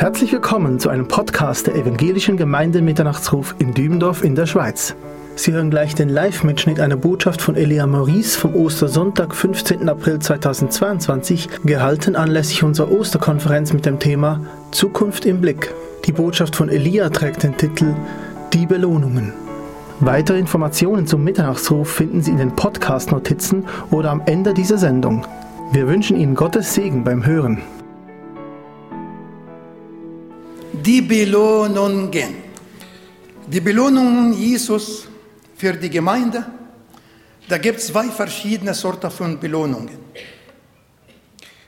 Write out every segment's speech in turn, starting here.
Herzlich willkommen zu einem Podcast der Evangelischen Gemeinde Mitternachtsruf in Dübendorf in der Schweiz. Sie hören gleich den Live-Mitschnitt einer Botschaft von Elia Maurice vom Ostersonntag, 15. April 2022, gehalten anlässlich unserer Osterkonferenz mit dem Thema Zukunft im Blick. Die Botschaft von Elia trägt den Titel Die Belohnungen. Weitere Informationen zum Mitternachtsruf finden Sie in den Podcast-Notizen oder am Ende dieser Sendung. Wir wünschen Ihnen Gottes Segen beim Hören. Die Belohnungen. Die Belohnungen Jesus für die Gemeinde, da gibt es zwei verschiedene Sorten von Belohnungen.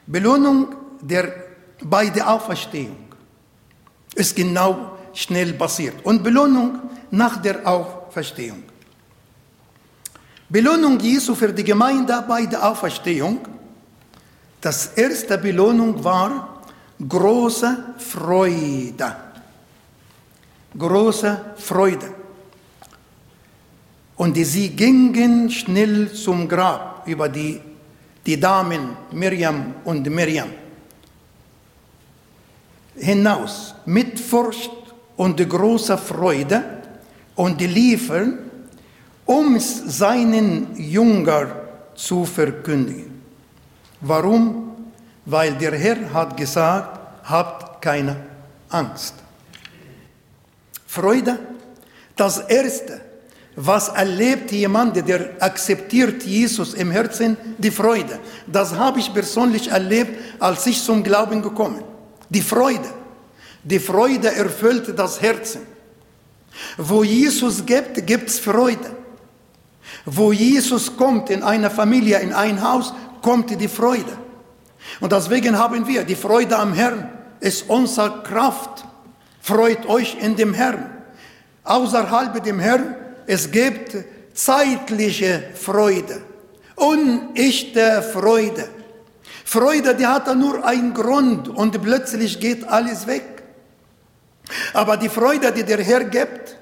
Belohnung der, bei der Auferstehung ist genau schnell passiert und Belohnung nach der Auferstehung. Belohnung Jesu für die Gemeinde bei der Auferstehung, das erste Belohnung war große Freude. Große Freude. Und sie gingen schnell zum Grab über die, die Damen Miriam und Miriam hinaus mit Furcht und großer Freude und liefen, um seinen Jünger zu verkündigen. Warum? Weil der Herr hat gesagt, habt keine Angst. Freude, das Erste, was erlebt jemand, der akzeptiert Jesus im Herzen, die Freude. Das habe ich persönlich erlebt, als ich zum Glauben gekommen. Die Freude. Die Freude erfüllt das Herzen. Wo Jesus gibt, gibt es Freude. Wo Jesus kommt in eine Familie, in ein Haus, kommt die Freude. Und deswegen haben wir die Freude am Herrn, ist unsere Kraft. Freut euch in dem Herrn. Außerhalb dem Herrn, es gibt zeitliche Freude, unechte Freude. Freude, die hat nur einen Grund und plötzlich geht alles weg. Aber die Freude, die der Herr gibt,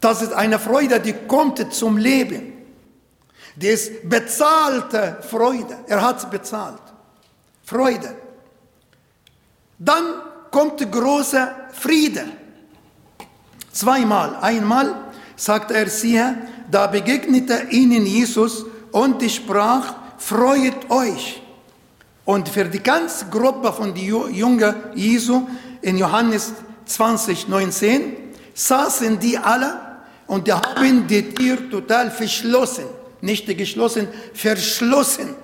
das ist eine Freude, die kommt zum Leben. Die ist bezahlte Freude. Er hat es bezahlt. Freude. Dann kommt großer Friede. Zweimal. Einmal sagt er siehe, da begegnete ihnen Jesus und sprach, freut euch. Und für die ganze Gruppe von den Jüngern Jesu in Johannes 20, 19 saßen die alle und die haben die Tür total verschlossen. Nicht geschlossen, verschlossen.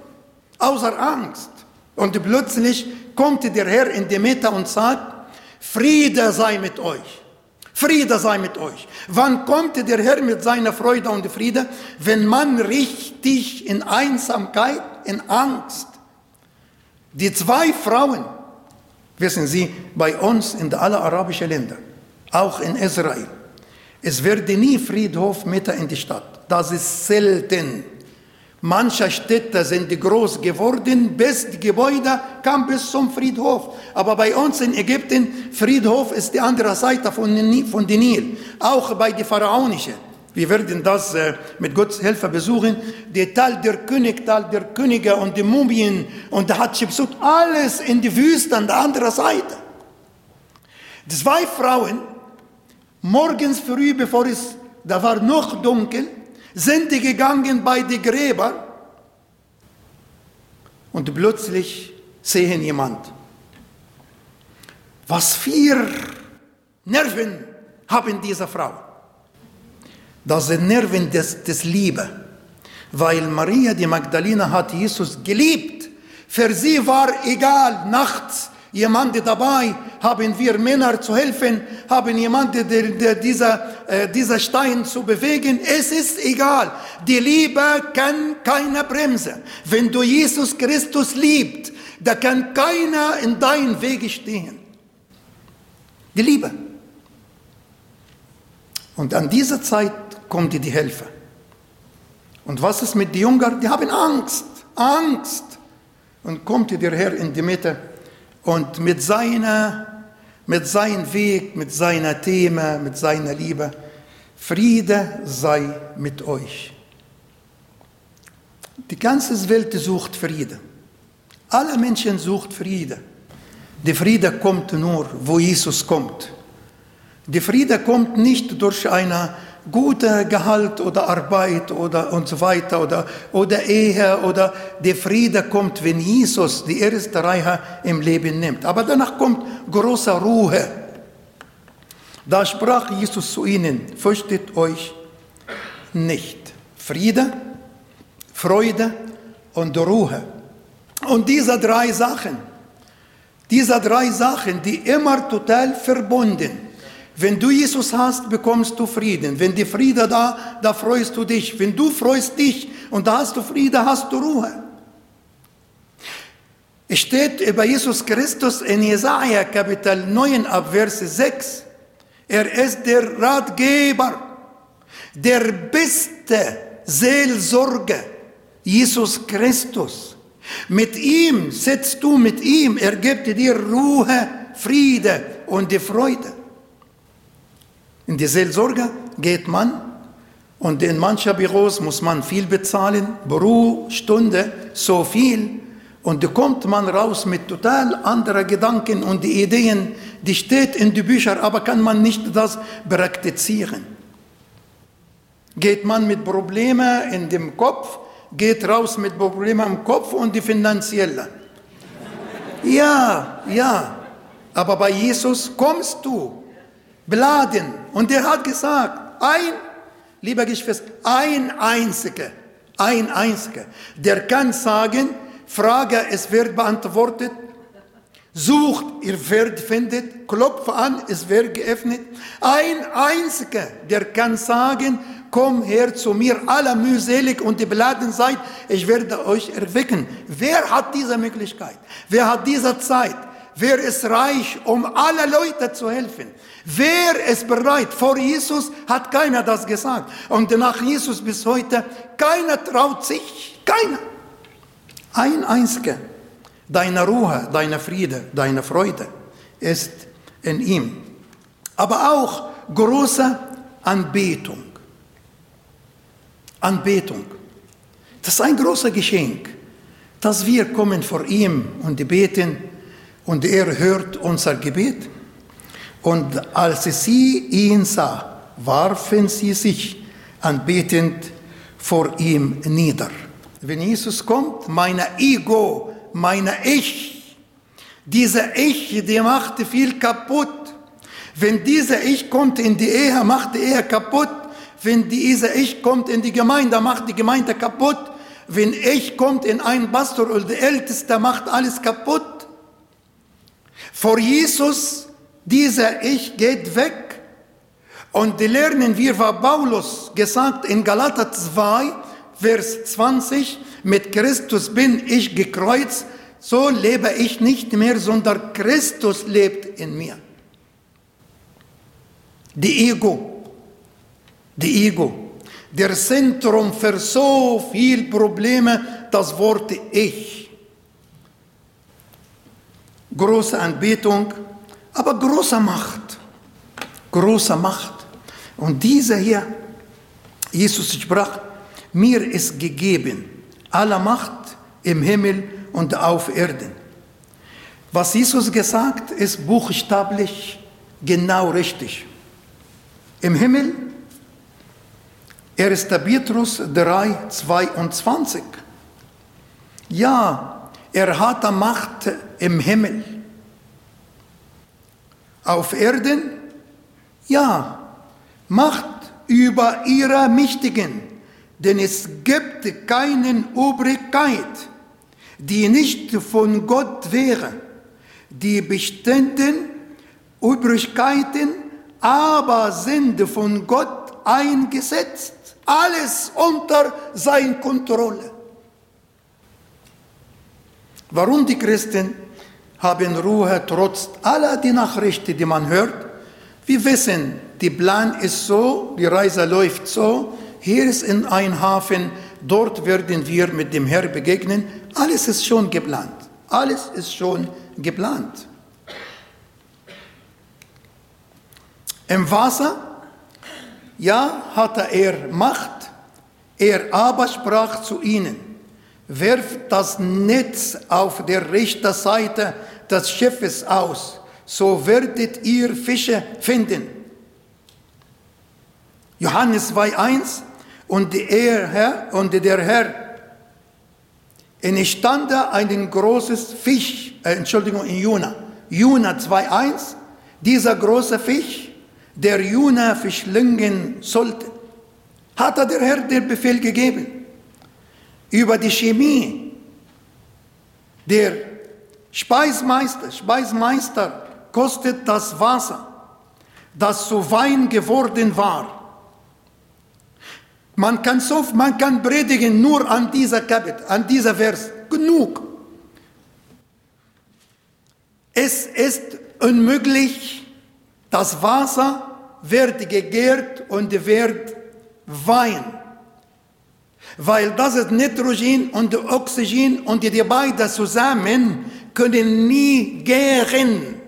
Außer Angst. Und plötzlich kommt der Herr in die Mitte und sagt, Friede sei mit euch. Friede sei mit euch. Wann kommt der Herr mit seiner Freude und Friede? Wenn man richtig in Einsamkeit, in Angst. Die zwei Frauen, wissen Sie, bei uns in alle arabischen Länder, auch in Israel, es wird nie Friedhof mitten in die Stadt. Das ist selten. Manche Städte sind groß geworden, bis die Gebäude kam bis zum Friedhof. Aber bei uns in Ägypten, Friedhof ist die andere Seite von den, von den Nil. Auch bei den Pharaonischen. Wir werden das äh, mit Gottes Hilfe besuchen. Der Tal der König, Tal der Könige und die Mumien und der Hatschepsut, alles in die Wüste an der anderen Seite. Zwei Frauen, morgens früh, bevor es, da war noch dunkel, sind die gegangen bei den Gräbern und plötzlich sehen jemand. Was für Nerven haben diese Frau? Das sind Nerven des, des Liebe, weil Maria die Magdalena hat Jesus geliebt. Für sie war egal, nachts jemand dabei, haben wir Männer zu helfen, haben jemanden, der, der dieser, äh, dieser Stein zu bewegen. Es ist egal. Die Liebe kann keine Bremse. Wenn du Jesus Christus liebst, da kann keiner in deinen Wege stehen. Die Liebe. Und an dieser Zeit kommt die Hilfe. Und was ist mit den Jüngern? Die haben Angst, Angst. Und kommt der Herr in die Mitte und mit seiner, mit seinem Weg, mit seiner Thema, mit seiner Liebe. Friede sei mit euch. Die ganze Welt sucht Friede. Alle Menschen sucht Friede. Der Friede kommt nur, wo Jesus kommt. Der Friede kommt nicht durch eine gute Gehalt oder Arbeit oder und so weiter oder, oder Ehe oder der Friede kommt, wenn Jesus die erste Reihe im Leben nimmt. Aber danach kommt große Ruhe. Da sprach Jesus zu ihnen, fürchtet euch nicht. Friede, Freude und Ruhe. Und diese drei Sachen, diese drei Sachen, die immer total verbunden wenn du Jesus hast, bekommst du Frieden. Wenn die Friede da, da freust du dich. Wenn du freust dich und da hast du Friede, hast du Ruhe. Es steht über Jesus Christus in Jesaja Kapitel 9 ab Vers 6. Er ist der Ratgeber, der beste Seelsorger, Jesus Christus. Mit ihm sitzt du mit ihm, er gibt dir Ruhe, Friede und die Freude. In die Seelsorge geht man und in manchen Büros muss man viel bezahlen, pro Stunde so viel. Und da kommt man raus mit total anderen Gedanken und die Ideen, die steht in den Büchern, aber kann man nicht das praktizieren. Geht man mit Problemen in dem Kopf, geht raus mit Problemen im Kopf und die finanziellen. Ja, ja, aber bei Jesus kommst du beladen. Und er hat gesagt, ein, lieber Geschwister, ein einziger, ein einziger, der kann sagen, Frage, es wird beantwortet, sucht, ihr werdet findet, klopft an, es wird geöffnet. Ein einziger, der kann sagen, komm her zu mir, alle mühselig und die beladen seid, ich werde euch erwecken. Wer hat diese Möglichkeit? Wer hat diese Zeit? Wer ist reich, um alle Leute zu helfen? Wer ist bereit? Vor Jesus hat keiner das gesagt. Und nach Jesus bis heute, keiner traut sich. Keiner. Ein einziger. Deine Ruhe, deine Friede, deine Freude ist in ihm. Aber auch große Anbetung. Anbetung. Das ist ein großes Geschenk, dass wir kommen vor ihm und beten und er hört unser Gebet. Und als sie ihn sah, warfen sie sich anbetend vor ihm nieder. Wenn Jesus kommt, meine Ego, meine Ich, diese Ich, die macht viel kaputt. Wenn diese Ich kommt in die Ehe, macht die Ehe kaputt. Wenn diese Ich kommt in die Gemeinde, macht die Gemeinde kaputt. Wenn Ich kommt in einen Pastor oder der Älteste, macht alles kaputt. Vor Jesus dieser Ich geht weg. Und lernen wir, was Paulus gesagt in Galater 2, Vers 20, mit Christus bin ich gekreuzt, so lebe ich nicht mehr, sondern Christus lebt in mir. Die Ego, die Ego, der Zentrum für so viel Probleme, das Wort Ich. Große Anbetung, aber großer Macht. Großer Macht. Und dieser hier, Jesus sprach, mir ist gegeben alle Macht im Himmel und auf Erden. Was Jesus gesagt, ist buchstablich genau richtig. Im Himmel, 1. Petrus 3, 22. Ja, er hat Macht im Himmel. Auf Erden? Ja, Macht über ihre Mächtigen, denn es gibt keine Obrigkeit, die nicht von Gott wäre. Die bestehenden Obrigkeiten aber sind von Gott eingesetzt. Alles unter seiner Kontrolle. Warum die Christen haben Ruhe trotz aller die Nachrichten, die man hört. Wir wissen, der Plan ist so, die Reise läuft so. Hier ist in ein Hafen, dort werden wir mit dem Herrn begegnen. Alles ist schon geplant. Alles ist schon geplant. Im Wasser, ja, hatte er Macht. Er aber sprach zu ihnen, werft das Netz auf der rechten Seite des Schiffes aus, so werdet ihr Fische finden. Johannes 2,1 und der Herr, und der Herr entstande ein großes Fisch, äh, Entschuldigung, in Jona. Jona 2,1, dieser große Fisch, der Jona verschlingen sollte, hat der Herr den Befehl gegeben. Über die Chemie, der Speismeister, Speismeister kostet das Wasser, das zu Wein geworden war. Man kann, so, man kann predigen nur an dieser Kapitel, an dieser Vers. Genug. Es ist unmöglich, das Wasser wird gegärt und wird Wein. Weil das ist Nitrogen und Oxygen und die beiden zusammen können nie gären.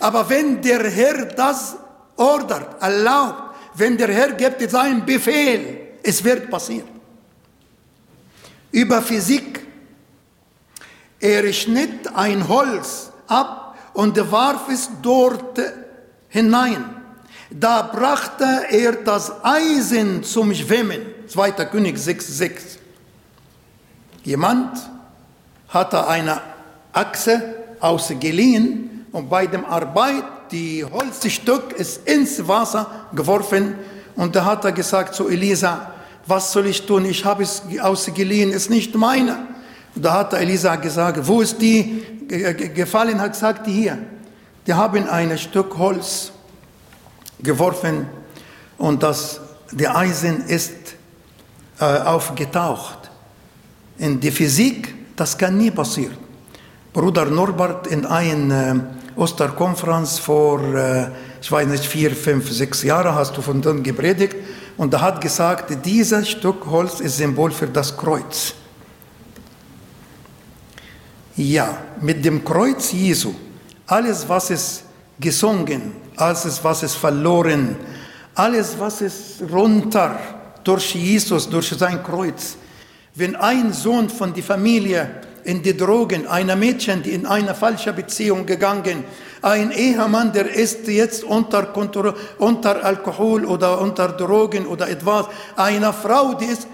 Aber wenn der Herr das ordert, erlaubt, wenn der Herr gibt seinen Befehl, es wird passieren. Über Physik. Er schnitt ein Holz ab und warf es dort hinein. Da brachte er das Eisen zum Schwimmen. 2. König 6,6. Jemand hatte eine Achse ausgeliehen und bei der Arbeit die Holzstück ist ins Wasser geworfen und da hat er gesagt zu Elisa, was soll ich tun? Ich habe es ausgeliehen, ist nicht meine. Und da hat Elisa gesagt, wo ist die gefallen? Hat gesagt, hier. Die haben ein Stück Holz geworfen und das, der Eisen ist äh, aufgetaucht. In der Physik, das kann nie passieren. Bruder Norbert in einer äh, Osterkonferenz vor, äh, ich weiß nicht, vier, fünf, sechs Jahren hast du von dort gepredigt und er hat gesagt, dieses Stück Holz ist Symbol für das Kreuz. Ja, mit dem Kreuz Jesu, alles, was ist gesungen, alles, was ist verloren, alles, was ist runter durch Jesus, durch sein Kreuz. Wenn ein Sohn von der Familie in die Drogen, einer Mädchen, die in eine falsche Beziehung gegangen, ein Ehemann, der ist jetzt unter, unter Alkohol oder unter Drogen oder etwas, eine Frau, die ist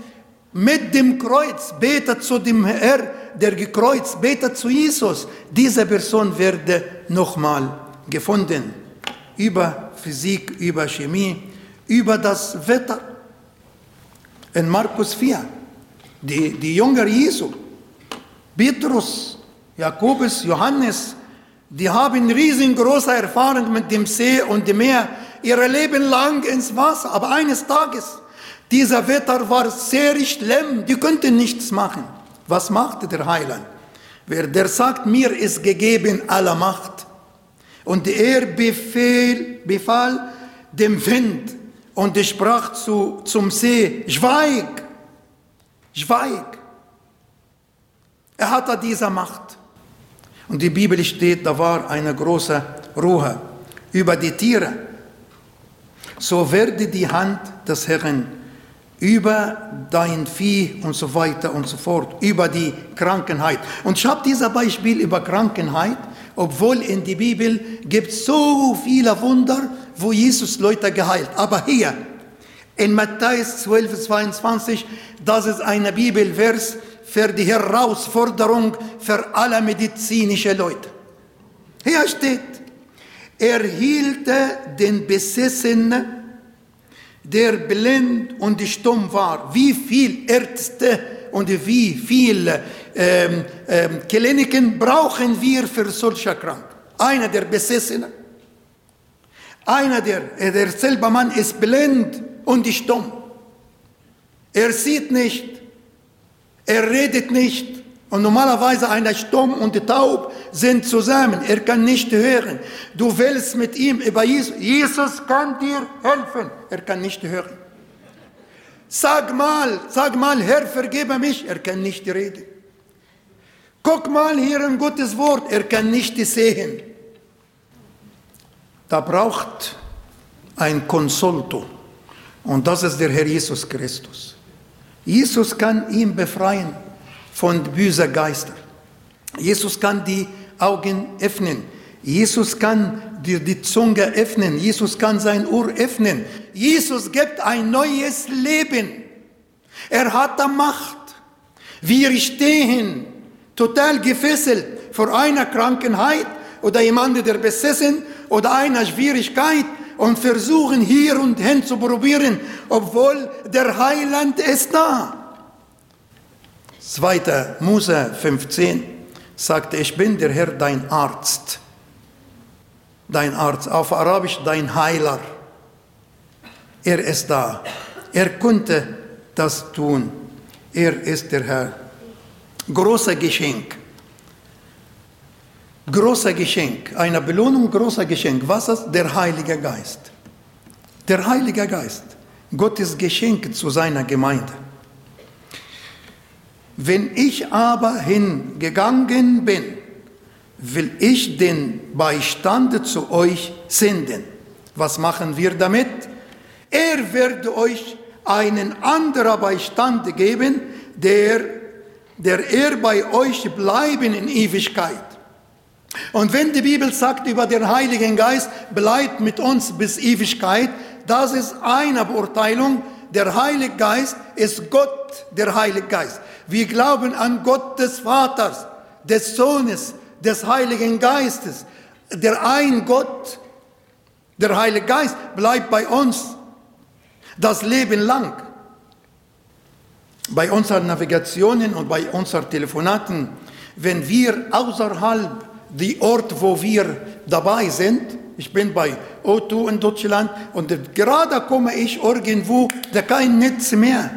mit dem Kreuz, betet zu dem Herr, der gekreuzt, betet zu Jesus. Diese Person wird nochmal gefunden. Über Physik, über Chemie, über das Wetter. In Markus 4, die, die Jünger Jesu, Petrus, Jakobus, Johannes, die haben riesengroße Erfahrung mit dem See und dem Meer, ihr Leben lang ins Wasser. Aber eines Tages, dieser Wetter war sehr schlimm, die konnten nichts machen. Was machte der Heiland? Wer der sagt, mir ist gegeben alle Macht. Und er befehl, befahl dem Wind und er sprach zu, zum See, schweig, schweig. Er hatte diese Macht. Und die Bibel steht, da war eine große Ruhe über die Tiere. So werde die Hand des Herrn über dein Vieh und so weiter und so fort, über die Krankenheit. Und ich habe dieses Beispiel über Krankenheit, obwohl in der Bibel gibt es so viele Wunder, wo Jesus Leute geheilt. Aber hier in Matthäus 12, 22, das ist eine Bibelvers, für die Herausforderung für alle medizinische Leute. Hier steht, er hielt den Besessenen, der blind und stumm war. Wie viel Ärzte und wie viele ähm, ähm, Kliniken brauchen wir für solche Krank? Einer der Besessenen, einer der, äh, der selber Mann ist blind und stumm. Er sieht nicht, er redet nicht. Und normalerweise einer Stumm und Taub sind zusammen. Er kann nicht hören. Du willst mit ihm über Jesus. Jesus kann dir helfen. Er kann nicht hören. Sag mal, sag mal, Herr, vergebe mich. Er kann nicht reden. Guck mal hier ein gutes Wort. Er kann nicht sehen. Da braucht ein Konsulto. Und das ist der Herr Jesus Christus. Jesus kann ihn befreien von bösen Geistern. Jesus kann die Augen öffnen. Jesus kann dir die Zunge öffnen. Jesus kann sein Ohr öffnen. Jesus gibt ein neues Leben. Er hat die Macht. Wir stehen total gefesselt vor einer Krankheit oder jemand, der besessen oder einer Schwierigkeit und versuchen hier und hin zu probieren, obwohl der Heiland ist da. 2. Mose 15 sagte, ich bin der Herr, dein Arzt. Dein Arzt, auf Arabisch dein Heiler. Er ist da. Er konnte das tun. Er ist der Herr. Großer Geschenk. Großer Geschenk. Eine Belohnung, großer Geschenk. Was ist der Heilige Geist? Der Heilige Geist. Gottes Geschenk zu seiner Gemeinde. Wenn ich aber hingegangen bin, will ich den Beistand zu euch senden. Was machen wir damit? Er wird euch einen anderen Beistand geben, der, der er bei euch bleiben in Ewigkeit. Und wenn die Bibel sagt über den Heiligen Geist, bleibt mit uns bis Ewigkeit, das ist eine Beurteilung. Der Heilige Geist ist Gott, der Heilige Geist. Wir glauben an Gott des Vaters, des Sohnes, des Heiligen Geistes. Der ein Gott, der Heilige Geist, bleibt bei uns das Leben lang. Bei unseren Navigationen und bei unseren Telefonaten, wenn wir außerhalb die Ort, wo wir dabei sind, ich bin bei O2 in Deutschland und gerade komme ich irgendwo, da kein Netz mehr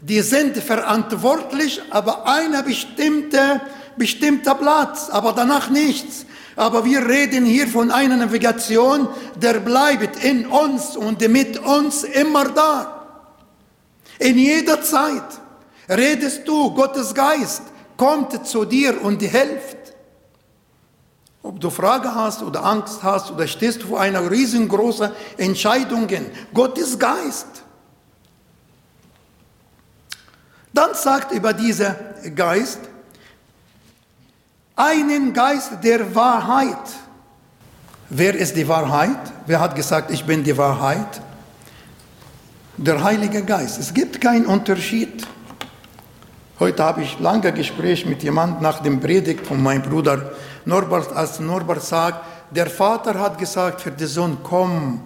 die sind verantwortlich, aber einer bestimmte, bestimmter Platz, aber danach nichts. Aber wir reden hier von einer Navigation, der bleibt in uns und mit uns immer da. In jeder Zeit redest du, Gottes Geist kommt zu dir und hilft. Ob du Frage hast oder Angst hast oder stehst vor einer riesengroßen Entscheidung, Gottes Geist Dann sagt über diesen Geist, einen Geist der Wahrheit. Wer ist die Wahrheit? Wer hat gesagt, ich bin die Wahrheit? Der Heilige Geist. Es gibt keinen Unterschied. Heute habe ich lange Gespräch mit jemandem nach dem Predigt von meinem Bruder Norbert, als Norbert sagt, der Vater hat gesagt für den Sohn, komm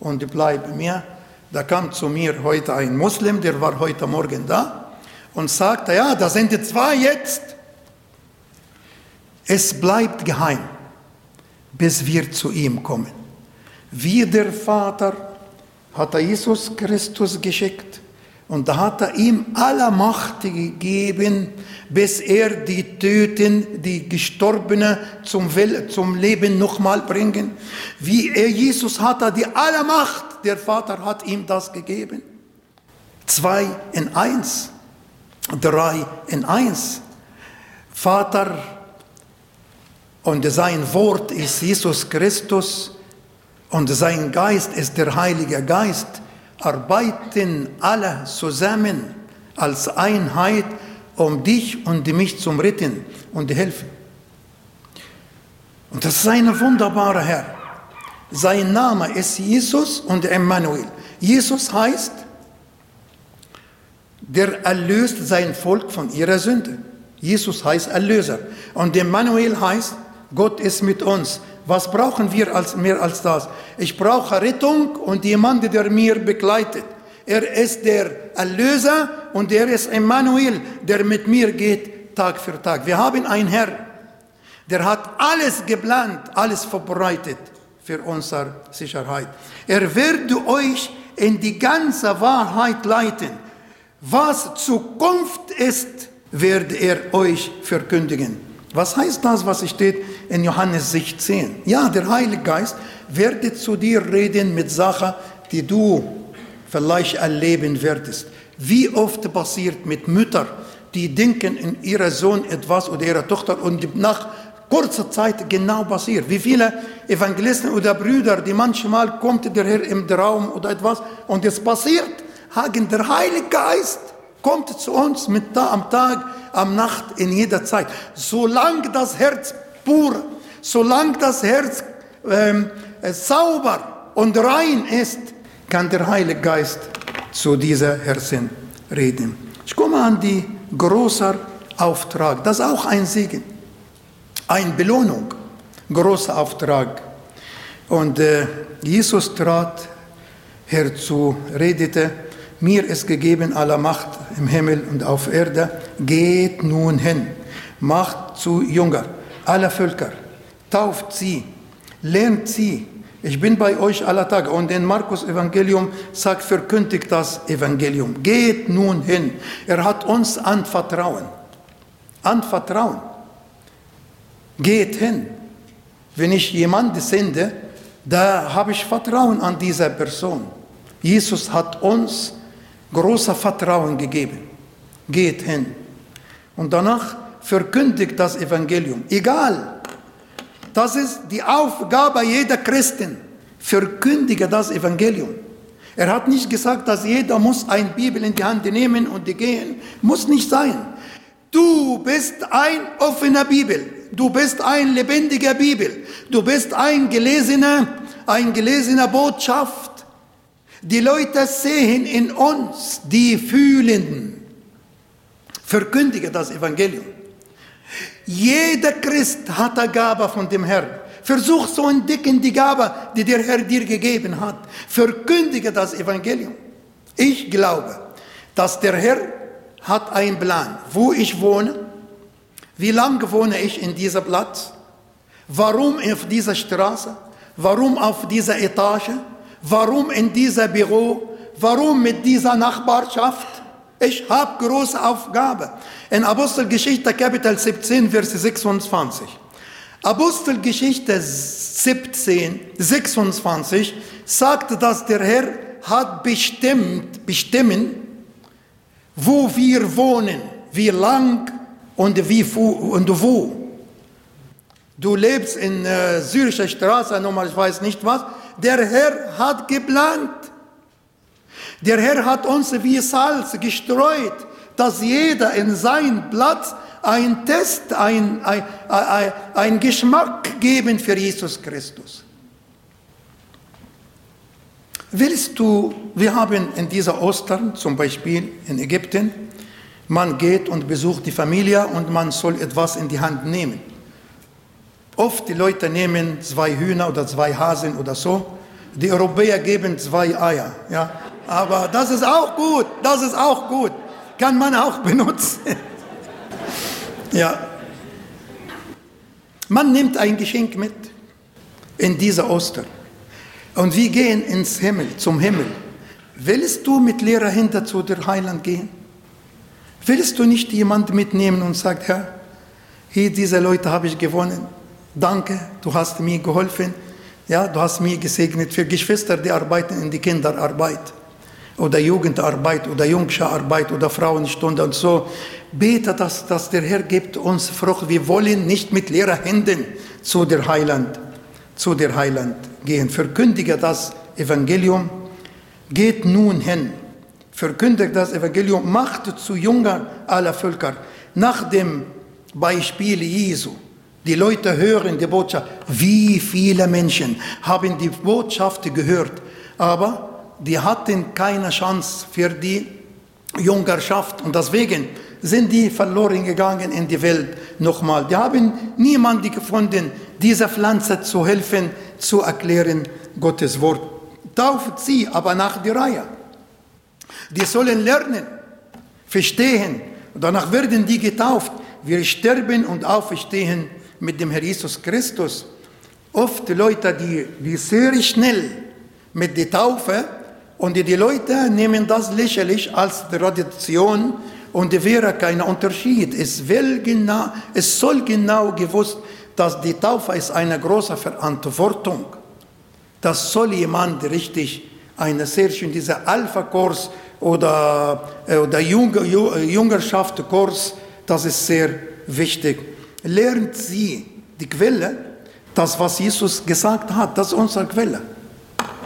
und bleib mir. Da kam zu mir heute ein Muslim, der war heute Morgen da und sagte, ja, da sind die zwei jetzt. Es bleibt geheim, bis wir zu ihm kommen. Wie der Vater hat Jesus Christus geschickt und da hat er ihm alle Macht gegeben, bis er die Töten, die Gestorbene zum, Will, zum Leben nochmal bringen. Wie er Jesus hat er die alle Macht, der Vater hat ihm das gegeben. Zwei in eins drei in eins. Vater und sein Wort ist Jesus Christus und sein Geist ist der Heilige Geist, arbeiten alle zusammen als Einheit, um dich und mich zu retten und helfen. Und das ist ein wunderbarer Herr. Sein Name ist Jesus und Emmanuel. Jesus heißt der erlöst sein Volk von ihrer Sünde. Jesus heißt Erlöser. Und Emmanuel heißt, Gott ist mit uns. Was brauchen wir als, mehr als das? Ich brauche Rettung und jemanden, der mir begleitet. Er ist der Erlöser und er ist Emmanuel, der mit mir geht Tag für Tag. Wir haben einen Herr, der hat alles geplant, alles vorbereitet für unsere Sicherheit. Er wird euch in die ganze Wahrheit leiten. Was Zukunft ist, wird er euch verkündigen. Was heißt das, was steht in Johannes 16? Ja, der Heilige Geist werde zu dir reden mit Sachen, die du vielleicht erleben wirst. Wie oft passiert mit Müttern, die denken in ihrer Sohn etwas oder ihrer Tochter und nach kurzer Zeit genau passiert. Wie viele Evangelisten oder Brüder, die manchmal kommt der Herr im Traum oder etwas und es passiert, haben der Heilige Geist Kommt zu uns mit am Tag, am Nacht, in jeder Zeit. Solange das Herz pur, solange das Herz ähm, sauber und rein ist, kann der Heilige Geist zu dieser Herzen reden. Ich komme an die großer Auftrag. Das ist auch ein Segen, eine Belohnung, großer Auftrag. Und äh, Jesus trat herzu, redete, mir ist gegeben aller Macht im Himmel und auf Erde, geht nun hin, macht zu Jünger aller Völker, tauft sie, lernt sie, ich bin bei euch aller Tage. Und in Markus Evangelium sagt, verkündigt das Evangelium. Geht nun hin. Er hat uns anvertrauen. Anvertrauen. Geht hin. Wenn ich jemanden sende, da habe ich Vertrauen an diese Person. Jesus hat uns großer Vertrauen gegeben. Geht hin. Und danach verkündigt das Evangelium. Egal, das ist die Aufgabe jeder Christen. Verkündige das Evangelium. Er hat nicht gesagt, dass jeder muss eine Bibel in die Hand nehmen und die gehen. Muss nicht sein. Du bist ein offener Bibel. Du bist ein lebendiger Bibel. Du bist ein gelesener, ein gelesener Botschaft. Die Leute sehen in uns die Fühlenden. Verkündige das Evangelium. Jeder Christ hat eine Gabe von dem Herrn. Versuch zu entdecken die Gabe, die der Herr dir gegeben hat. Verkündige das Evangelium. Ich glaube, dass der Herr hat einen Plan, wo ich wohne, wie lange wohne ich in diesem Platz, warum auf dieser Straße, warum auf dieser Etage, warum in diesem Büro, warum mit dieser Nachbarschaft. Ich habe große Aufgabe. In Apostelgeschichte Kapitel 17, Vers 26. Apostelgeschichte 17, 26 sagt, dass der Herr hat bestimmt, bestimmen, wo wir wohnen, wie lang und wie und wo. Du lebst in äh, syrischer Straße, nochmal, ich weiß nicht was. Der Herr hat geplant. Der Herr hat uns wie Salz gestreut, dass jeder in seinen Platz ein Test, ein, ein, ein, ein Geschmack geben für Jesus Christus. Willst du, wir haben in dieser Ostern zum Beispiel in Ägypten, man geht und besucht die Familie und man soll etwas in die Hand nehmen. Oft die Leute nehmen zwei Hühner oder zwei Hasen oder so. Die Europäer geben zwei Eier. Ja. Aber das ist auch gut, das ist auch gut. Kann man auch benutzen. ja. Man nimmt ein Geschenk mit in diese Ostern. Und wir gehen ins Himmel, zum Himmel. Willst du mit leerer Händen zu der Heiland gehen? Willst du nicht jemanden mitnehmen und sagen, Herr, hier diese Leute habe ich gewonnen. Danke, du hast mir geholfen. Ja, du hast mir gesegnet für Geschwister, die arbeiten in die Kinderarbeit oder Jugendarbeit oder Jungschararbeit oder Frauenstunde und so. Bete, dass, dass der Herr gibt uns Frucht. Wir wollen nicht mit leeren Händen zu der Heiland, zu der Heiland gehen. Verkündige das Evangelium. Geht nun hin. Verkündigt das Evangelium. Macht zu Jüngern aller Völker. Nach dem Beispiel Jesu. Die Leute hören die Botschaft. Wie viele Menschen haben die Botschaft gehört, aber die hatten keine Chance für die Jüngerschaft und deswegen sind die verloren gegangen in die Welt nochmal. Die haben niemanden gefunden, dieser Pflanze zu helfen, zu erklären Gottes Wort. Tauft sie aber nach der Reihe. Die sollen lernen, verstehen. Danach werden die getauft. Wir sterben und auferstehen mit dem Herr Jesus Christus. Oft Leute, die, die sehr schnell mit der Taufe und die Leute nehmen das lächerlich als Tradition und es wäre kein Unterschied. Es, will genau, es soll genau gewusst, dass die Taufe ist eine große Verantwortung. Das soll jemand richtig, eine sehr schön, dieser Alpha-Kurs oder, äh, oder Jüngerschaft-Kurs, das ist sehr wichtig. Lernt sie die Quelle, das, was Jesus gesagt hat, das ist unsere Quelle.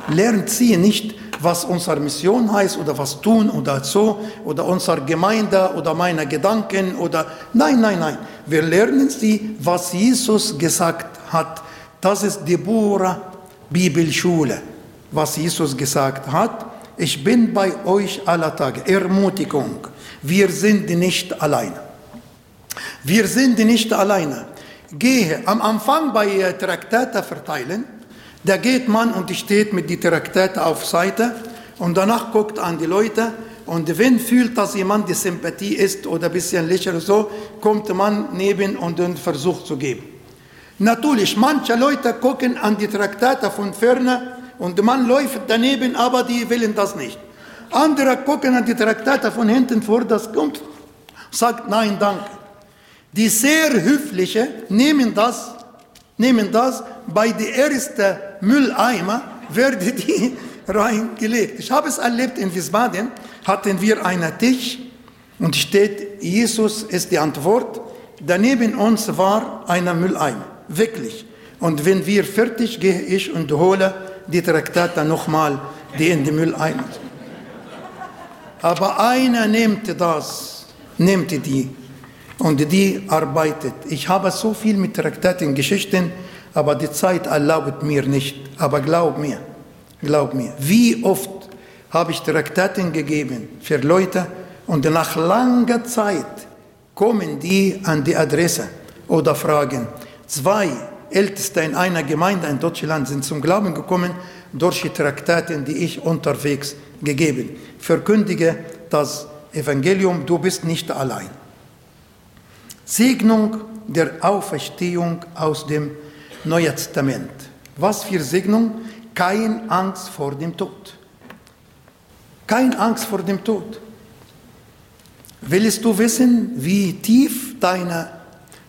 Lernt sie nicht was unsere Mission heißt oder was tun oder so oder unsere Gemeinde oder meine Gedanken oder nein, nein, nein. Wir lernen sie, was Jesus gesagt hat. Das ist die pure Bibelschule, was Jesus gesagt hat. Ich bin bei euch aller Tage. Ermutigung. Wir sind nicht alleine. Wir sind nicht alleine. Gehe am Anfang bei Traktate verteilen da geht man und steht mit die Traktate auf Seite und danach guckt an die Leute und wenn fühlt, dass jemand die Sympathie ist oder ein bisschen lächelt so, kommt man neben und dann versucht zu geben. Natürlich, manche Leute gucken an die Traktate von ferne und man läuft daneben, aber die wollen das nicht. Andere gucken an die Traktate von hinten vor, das kommt, sagt nein, danke. Die sehr höfliche nehmen das, nehmen das bei der ersten Mülleimer werden die reingelegt. Ich habe es erlebt in Wiesbaden, hatten wir einen Tisch und steht, Jesus ist die Antwort. Daneben uns war ein Mülleimer, wirklich. Und wenn wir fertig, gehe ich und hole die Traktate nochmal, die in den Mülleimer. Aber einer nimmt das, nimmt die und die arbeitet. Ich habe so viel mit Traktaten, Geschichten, aber die Zeit erlaubt mir nicht. Aber glaub mir, glaub mir, wie oft habe ich Traktaten gegeben für Leute und nach langer Zeit kommen die an die Adresse oder fragen. Zwei Älteste in einer Gemeinde in Deutschland sind zum Glauben gekommen durch die Traktaten, die ich unterwegs gegeben. Verkündige das Evangelium, du bist nicht allein. Segnung der Auferstehung aus dem Neue Testament. Was für Segnung? Kein Angst vor dem Tod. Kein Angst vor dem Tod. Willst du wissen, wie tief deine,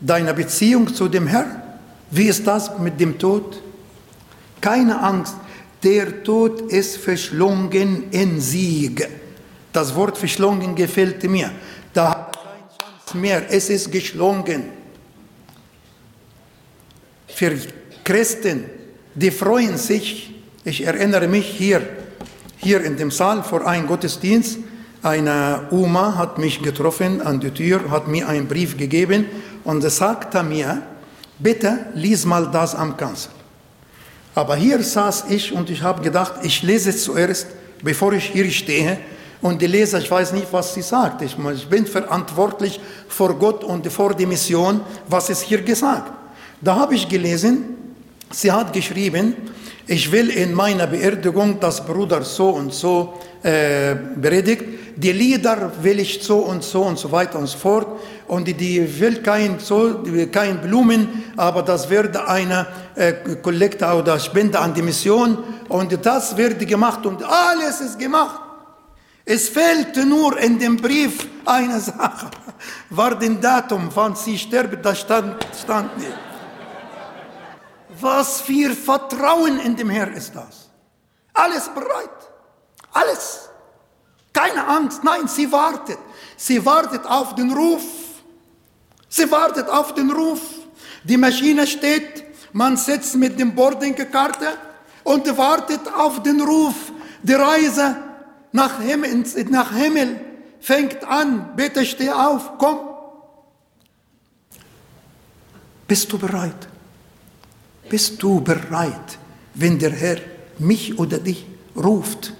deine Beziehung zu dem Herrn? Wie ist das mit dem Tod? Keine Angst. Der Tod ist verschlungen in Sieg. Das Wort verschlungen gefällt mir. Da hat er keine Chance mehr. Es ist geschlungen für Christen, die freuen sich. Ich erinnere mich hier, hier in dem Saal vor einem Gottesdienst, eine Oma hat mich getroffen an der Tür, hat mir einen Brief gegeben und sagte mir, bitte lies mal das am Kanzel. Aber hier saß ich und ich habe gedacht, ich lese es zuerst, bevor ich hier stehe. Und die Leser, ich weiß nicht, was sie sagt. Ich, bin verantwortlich vor Gott und vor die Mission, was ist hier gesagt. Da habe ich gelesen, sie hat geschrieben, ich will in meiner Beerdigung das Bruder so und so äh, predigt, die Lieder will ich so und so und so weiter und so fort und die will kein, so, kein Blumen, aber das wird eine äh, oder Spende an die Mission und das wird gemacht und alles ist gemacht. Es fehlt nur in dem Brief eine Sache, war das Datum, wann sie sterben, das stand, stand nicht. Was für Vertrauen in dem Herr ist das? Alles bereit. Alles. Keine Angst. Nein, sie wartet. Sie wartet auf den Ruf. Sie wartet auf den Ruf. Die Maschine steht, man sitzt mit dem Boardingkarte und wartet auf den Ruf. Die Reise nach Himmel, nach Himmel fängt an. Bitte steh auf, komm. Bist du bereit? Bist du bereit, wenn der Herr mich oder dich ruft?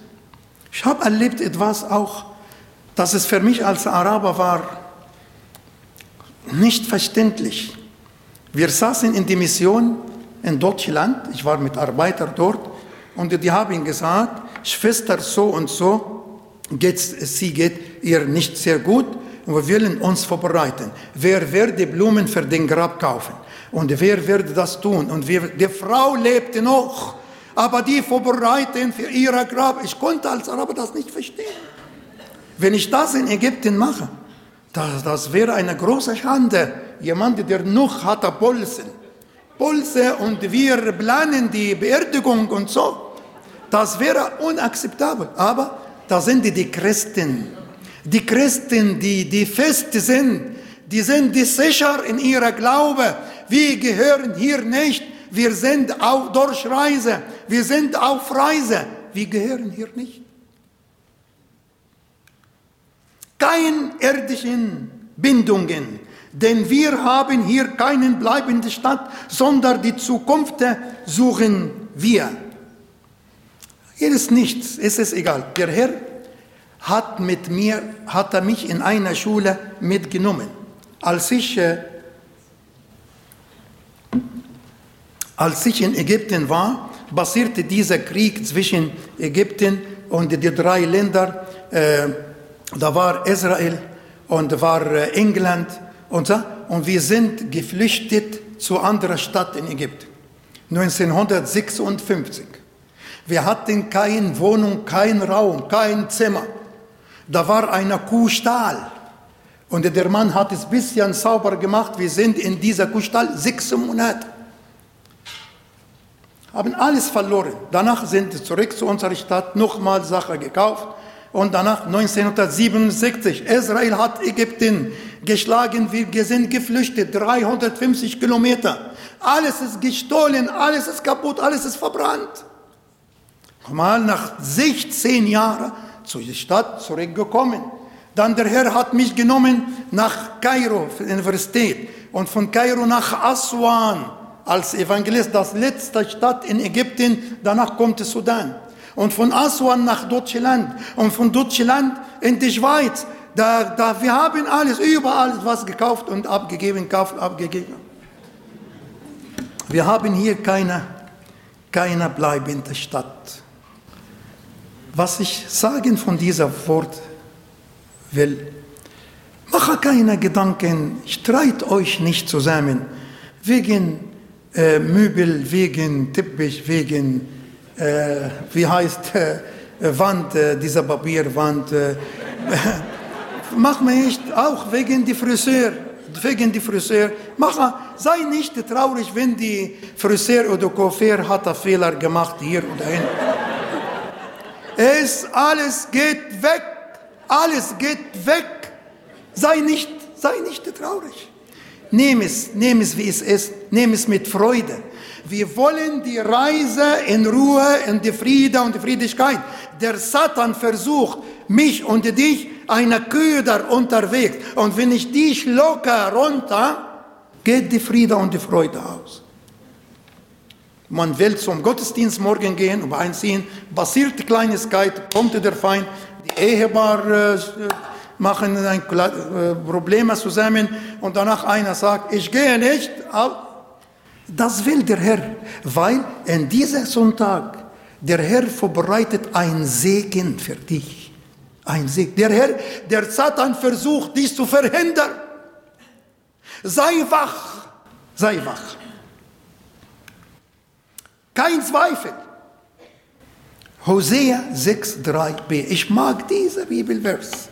Ich habe erlebt etwas auch, dass es für mich als Araber war nicht verständlich. Wir saßen in der Mission in Deutschland, ich war mit Arbeitern dort, und die haben gesagt, Schwester so und so, geht, sie geht ihr nicht sehr gut und wir wollen uns vorbereiten. Wer wird die Blumen für den Grab kaufen? Und wer wird das tun? Und wir, die Frau lebte noch, aber die vorbereiten für ihr Grab. Ich konnte als Araber das nicht verstehen. Wenn ich das in Ägypten mache, das, das wäre eine große Schande. Jemand, der noch hat Pulsen. Pulse und wir planen die Beerdigung und so. Das wäre unakzeptabel. Aber da sind die Christen. Die Christen, die, die fest sind, die sind die sicher in ihrer Glaube. Wir gehören hier nicht. Wir sind auf Durchreise. Wir sind auf Reise. Wir gehören hier nicht. Kein irdischen Bindungen, denn wir haben hier keinen bleibende Stadt, sondern die Zukunft suchen wir. Hier ist nichts, es ist egal. Der Herr hat mit mir, hat er mich in einer Schule mitgenommen. Als ich, äh, als ich in Ägypten war, basierte dieser Krieg zwischen Ägypten und die drei Ländern. Äh, da war Israel und war äh, England und so. Und wir sind geflüchtet zu anderer Stadt in Ägypten. 1956. Wir hatten keine Wohnung, kein Raum, kein Zimmer. Da war eine Kuhstall. Und der Mann hat es ein bisschen sauber gemacht. Wir sind in dieser Kuhstall sechs Monate. Haben alles verloren. Danach sind wir zurück zu unserer Stadt, nochmal Sachen gekauft. Und danach 1967, Israel hat Ägypten geschlagen, wir sind geflüchtet, 350 Kilometer. Alles ist gestohlen, alles ist kaputt, alles ist verbrannt. Mal nach 16 Jahren zur Stadt zurückgekommen. Dann der Herr hat mich genommen nach Kairo, für die Universität, und von Kairo nach Aswan als Evangelist, das letzte Stadt in Ägypten, danach kommt Sudan. Und von Aswan nach Deutschland und von Deutschland in die Schweiz. Da, da, wir haben alles, überall was gekauft und abgegeben, gekauft, abgegeben. Wir haben hier keine, keine bleibende Stadt. Was ich sagen von dieser Wort will, mache keine Gedanken, streit euch nicht zusammen wegen äh, Möbel, wegen Teppich, wegen, äh, wie heißt, äh, Wand, äh, dieser Papierwand. Äh, mach mir nicht, auch wegen die Friseur, wegen die Friseur. Mach, sei nicht traurig, wenn die Friseur oder Coiffeur hat einen Fehler gemacht hier oder hin. Es alles geht weg, alles geht weg. Sei nicht, sei nicht traurig. Nimm es, nimm es, wie es ist. Nimm es mit Freude. Wir wollen die Reise in Ruhe, in die Friede und die Friedigkeit. Der Satan versucht, mich und dich eine Köder unterwegs. Und wenn ich dich locker runter, geht die Friede und die Freude aus. Man will zum Gottesdienst morgen gehen, um einziehen, passiert Kleinigkeit, kommt der Feind, die Ehepaar äh, machen ein äh, Probleme zusammen und danach einer sagt, ich gehe nicht. Das will der Herr, weil in diesem Sonntag der Herr vorbereitet ein Segen für dich. Ein Segen. Der Herr, der Satan versucht, dies zu verhindern. Sei wach, sei wach. Kein Zweifel. Hosea 6,3b. Ich mag diese Bibelvers.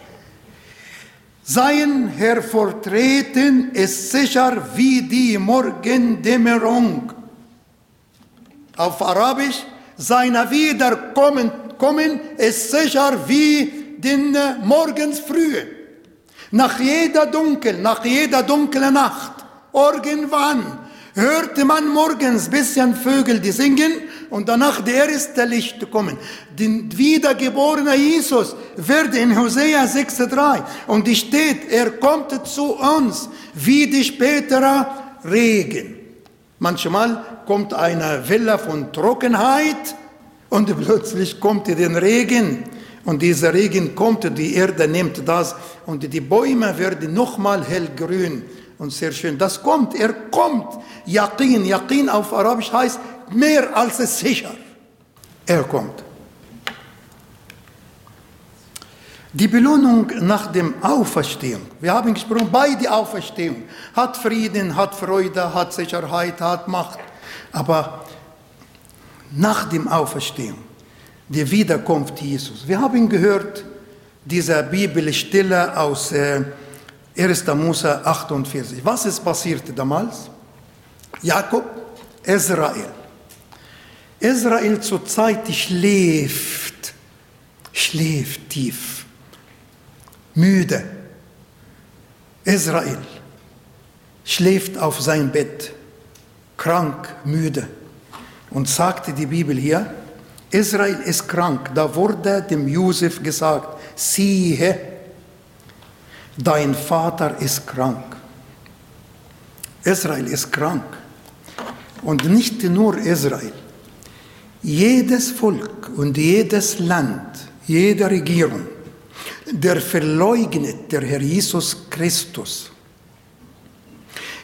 Sein Hervortreten ist sicher wie die Morgendämmerung. Auf Arabisch, sein Wiederkommen kommen ist sicher wie den Morgensfrühe. Nach jeder Dunkel, nach jeder dunklen Nacht, irgendwann hörte man morgens bisschen Vögel, die singen und danach der erste Licht kommen. Den wiedergeborene Jesus wird in Hosea 6,3 und steht, er kommt zu uns wie die spätere Regen. Manchmal kommt eine Welle von Trockenheit und plötzlich kommt den Regen und dieser Regen kommt, die Erde nimmt das und die Bäume werden nochmal hellgrün und sehr schön. Das kommt, er kommt. Yaqin, Yaqin auf Arabisch heißt mehr als sicher. Er kommt. Die Belohnung nach dem Auferstehung. Wir haben gesprochen, bei der Auferstehung hat Frieden, hat Freude, hat Sicherheit, hat Macht. Aber nach dem Auferstehung, die Wiederkunft Jesus. Wir haben gehört, diese Bibelstelle aus äh, 1. Mose 48. Was ist passiert damals? Jakob, Israel. Israel zur Zeit schläft, schläft tief, müde. Israel schläft auf sein Bett, krank, müde. Und sagte die Bibel hier, Israel ist krank. Da wurde dem Josef gesagt, siehe, dein Vater ist krank. Israel ist krank. Und nicht nur Israel. Jedes Volk und jedes Land, jede Regierung, der verleugnet der Herr Jesus Christus.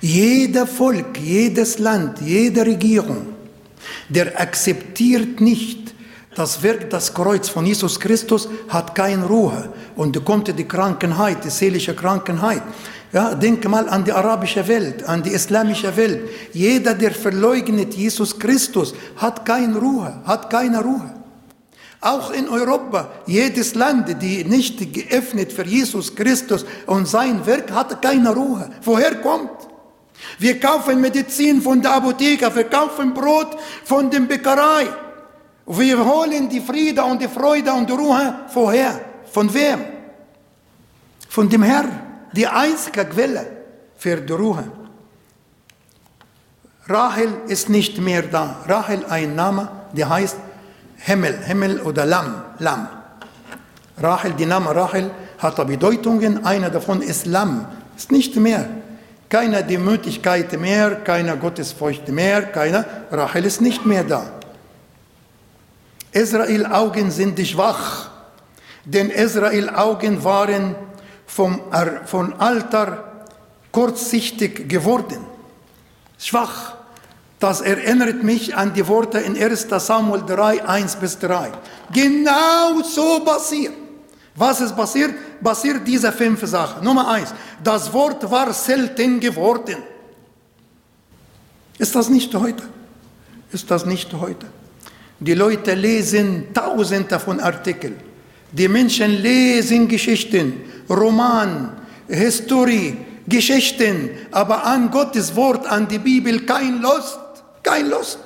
Jeder Volk, jedes Land, jede Regierung, der akzeptiert nicht das Werk, das Kreuz von Jesus Christus hat keine Ruhe. Und da kommt die Krankenheit, die seelische Krankenheit. Ja, denk mal an die arabische Welt, an die islamische Welt. Jeder, der verleugnet Jesus Christus, hat keine Ruhe, hat keine Ruhe. Auch in Europa, jedes Land, die nicht geöffnet für Jesus Christus und sein Werk, hat keine Ruhe. Woher kommt? Wir kaufen Medizin von der Apotheke, wir kaufen Brot von der Bäckerei. Wir holen die Friede und die Freude und die Ruhe vorher. Von wem? Von dem Herrn, die einzige Quelle für die Ruhe. Rahel ist nicht mehr da. Rahel ein Name, der heißt Himmel, Himmel oder Lamm, Lamm. Rahel, die Name Rahel hat Bedeutungen, einer davon ist Lamm, ist nicht mehr. Keine Demütigkeit mehr, keine Gottesfurcht mehr, keine, Rahel ist nicht mehr da. Israel Augen sind schwach, denn Israel Augen waren vom, von Alter kurzsichtig geworden. Schwach. Das erinnert mich an die Worte in 1 Samuel 3, 1 bis 3. Genau so passiert. Was ist passiert? Passiert diese fünf Sachen. Nummer eins, das Wort war selten geworden. Ist das nicht heute? Ist das nicht heute? Die Leute lesen tausende von Artikeln. Die Menschen lesen Geschichten, Roman, Historie, Geschichten, aber an Gottes Wort, an die Bibel kein Lust, kein Lust.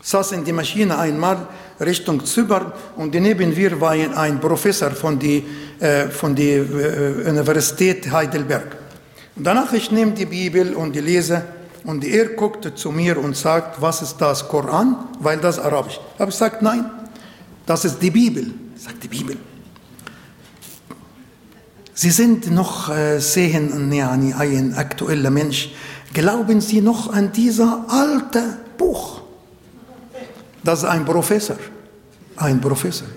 Saß in die Maschine einmal Richtung Zypern und neben mir war ein Professor von der äh, von die, äh, Universität Heidelberg. Und danach ich nehme die Bibel und die lese und er guckte zu mir und sagt, was ist das Koran? Weil das Arabisch. Ich habe gesagt, nein, das ist die Bibel. Ich sage, die Bibel. Sie sind noch äh, sehen, ja, ein aktueller Mensch. Glauben Sie noch an dieser alte Buch? Das ist ein Professor. Ein Professor.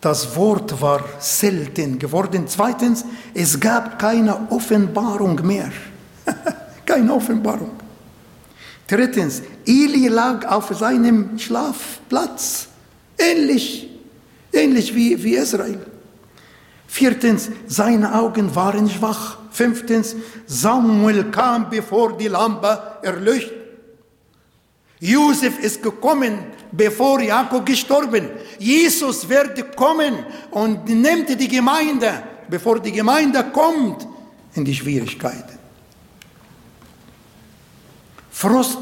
Das Wort war selten geworden. Zweitens, es gab keine Offenbarung mehr. keine Offenbarung. Drittens, Eli lag auf seinem Schlafplatz, ähnlich, ähnlich wie, wie Israel. Viertens, seine Augen waren schwach. Fünftens, Samuel kam, bevor die Lampe erleuchtet. Josef ist gekommen, bevor Jakob gestorben. Jesus wird kommen und nimmt die Gemeinde, bevor die Gemeinde kommt, in die Schwierigkeiten. Frust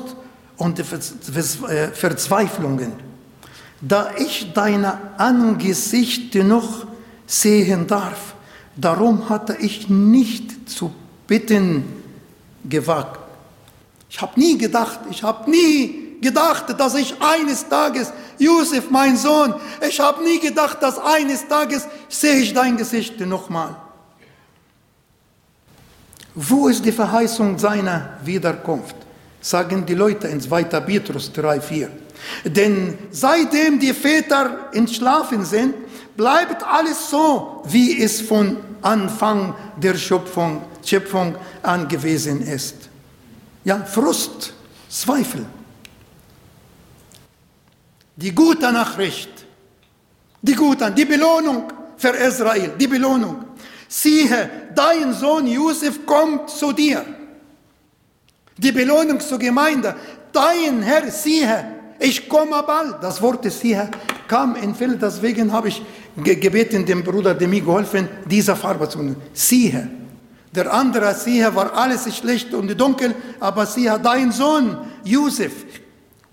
und äh, Verzweiflungen. Da ich deine Angesicht noch sehen darf, darum hatte ich nicht zu bitten gewagt. Ich habe nie gedacht, ich habe nie gedacht, dass ich eines Tages, Josef, mein Sohn, ich habe nie gedacht, dass eines Tages sehe ich dein Gesicht nochmal. Wo ist die Verheißung seiner Wiederkunft? Sagen die Leute in 2. Petrus 3, 4. Denn seitdem die Väter entschlafen sind, bleibt alles so, wie es von Anfang der Schöpfung, Schöpfung angewiesen ist. Ja, Frust, Zweifel. Die gute Nachricht, die gute, die Belohnung für Israel, die Belohnung. Siehe, dein Sohn Josef kommt zu dir. Die Belohnung zur Gemeinde. Dein Herr, siehe, ich komme bald. Das Wort siehe kam in Feld, deswegen habe ich gebeten, dem Bruder, der mir geholfen, diese Farbe zu nehmen. Siehe. Der andere siehe war alles schlecht und dunkel, aber siehe, dein Sohn Josef